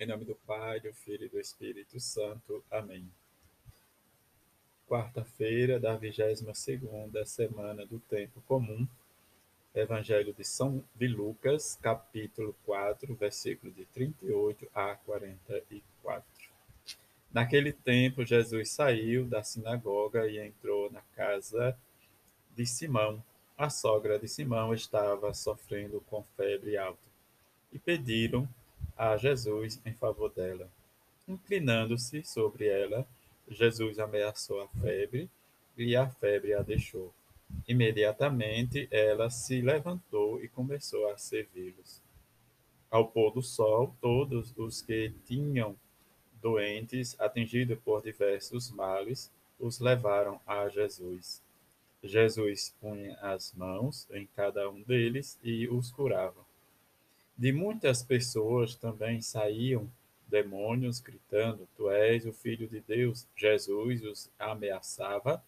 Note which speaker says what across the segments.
Speaker 1: Em nome do Pai, do Filho e do Espírito Santo. Amém. Quarta-feira da 22 segunda semana do Tempo Comum. Evangelho de São de Lucas, capítulo 4, versículo de 38 a 44. Naquele tempo, Jesus saiu da sinagoga e entrou na casa de Simão. A sogra de Simão estava sofrendo com febre alta e pediram a Jesus em favor dela. Inclinando-se sobre ela, Jesus ameaçou a febre e a febre a deixou. Imediatamente ela se levantou e começou a servi-los. Ao pôr do sol, todos os que tinham doentes, atingidos por diversos males, os levaram a Jesus. Jesus punha as mãos em cada um deles e os curava. De muitas pessoas também saíam demônios gritando: Tu és o filho de Deus. Jesus os ameaçava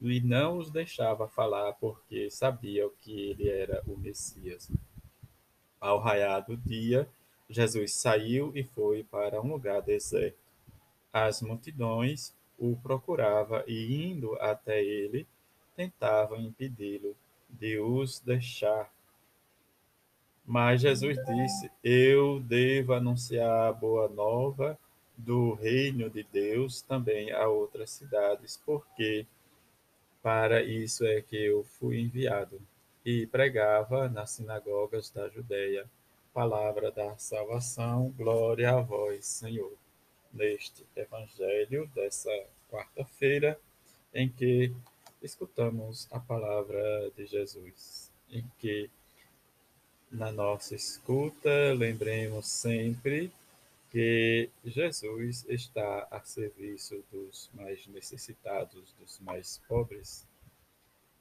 Speaker 1: e não os deixava falar porque sabia que ele era o Messias. Ao raiar do dia, Jesus saiu e foi para um lugar deserto. As multidões o procuravam e, indo até ele, tentavam impedi-lo de os deixar mas Jesus disse: Eu devo anunciar a boa nova do reino de Deus também a outras cidades, porque para isso é que eu fui enviado. E pregava nas sinagogas da Judéia, palavra da salvação, glória a vós, Senhor. Neste evangelho dessa quarta-feira, em que escutamos a palavra de Jesus, em que na nossa escuta, lembremos sempre que Jesus está a serviço dos mais necessitados, dos mais pobres.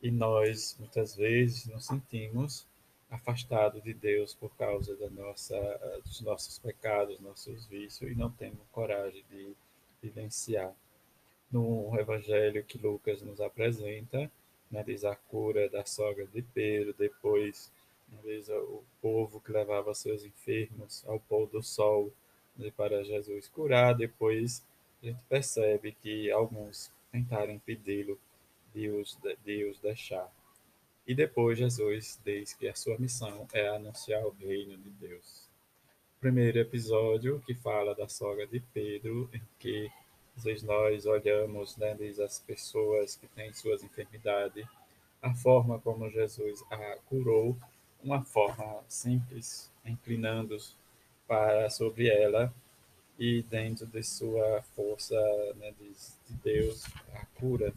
Speaker 1: E nós, muitas vezes, nos sentimos afastados de Deus por causa da nossa, dos nossos pecados, nossos vícios, e não temos coragem de vivenciar. No evangelho que Lucas nos apresenta, né, diz a cura da sogra de Pedro, depois uma vez o povo que levava seus enfermos ao pôr do sol né, para Jesus curar, depois a gente percebe que alguns tentaram impedi-lo de os, de os deixar. E depois Jesus diz que a sua missão é anunciar o reino de Deus. primeiro episódio que fala da sogra de Pedro, em que às vezes nós olhamos né, as pessoas que têm suas enfermidades, a forma como Jesus a curou uma forma simples, inclinando para sobre ela e dentro de sua força né, de, de Deus, a cura.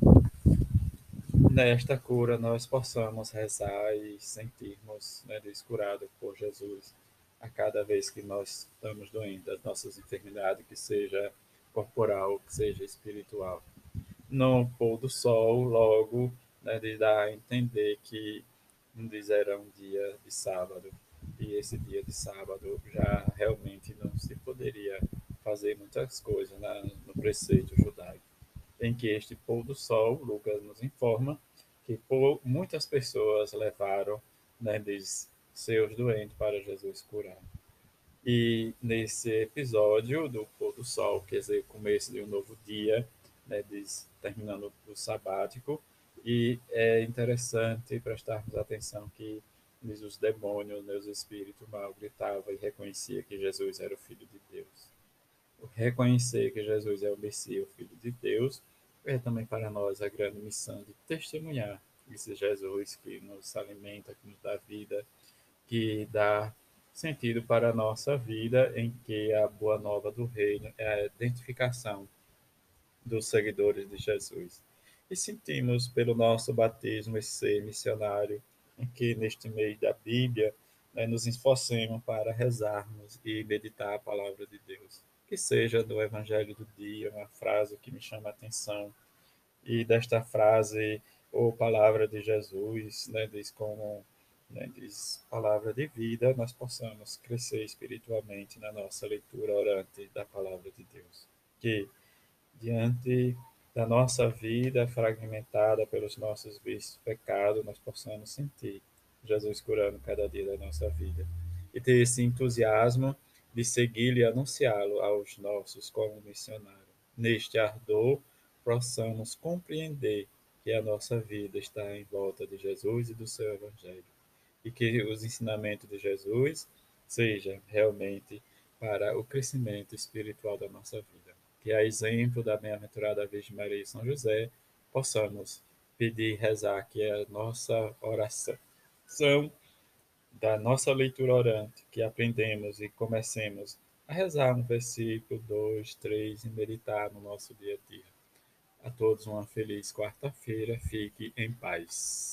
Speaker 1: Nesta cura nós possamos rezar e sentirmos né, descurados por Jesus a cada vez que nós estamos doentes, as nossas enfermidades, que seja corporal, que seja espiritual. No pôr do sol, logo, né, de dar a entender que diz era um dia de sábado e esse dia de sábado já realmente não se poderia fazer muitas coisas na, no preceito judaico, em que este pôr do sol, Lucas nos informa, que por, muitas pessoas levaram né, diz, seus doentes para Jesus curar. E nesse episódio do pôr do sol, quer dizer, começo de um novo dia, né, diz, terminando o sabático, e é interessante prestarmos atenção que os demônios, né, os espíritos mal gritavam e reconhecia que Jesus era o Filho de Deus. Reconhecer que Jesus é o Messias, o Filho de Deus, é também para nós a grande missão de testemunhar esse Jesus que nos alimenta, que nos dá vida, que dá sentido para a nossa vida, em que a boa nova do reino é a identificação dos seguidores de Jesus e sentimos pelo nosso batismo esse ser missionário, que neste mês da Bíblia né, nos esforcemos para rezarmos e meditar a palavra de Deus. Que seja do Evangelho do dia uma frase que me chama a atenção, e desta frase ou palavra de Jesus, né, diz como né, diz palavra de vida, nós possamos crescer espiritualmente na nossa leitura orante da palavra de Deus. Que diante da nossa vida fragmentada pelos nossos vícios, pecados, nós possamos sentir Jesus curando cada dia da nossa vida. E ter esse entusiasmo de segui-lo e anunciá-lo aos nossos como missionário. Neste ardor, possamos compreender que a nossa vida está em volta de Jesus e do seu Evangelho, e que os ensinamentos de Jesus sejam realmente para o crescimento espiritual da nossa vida. Que, a exemplo da bem-aventurada Virgem Maria e São José, possamos pedir e rezar que a nossa oração são da nossa leitura orante, que aprendemos e comecemos a rezar um versículo, dois, três e meditar no nosso dia a dia. A todos uma feliz quarta-feira. Fique em paz.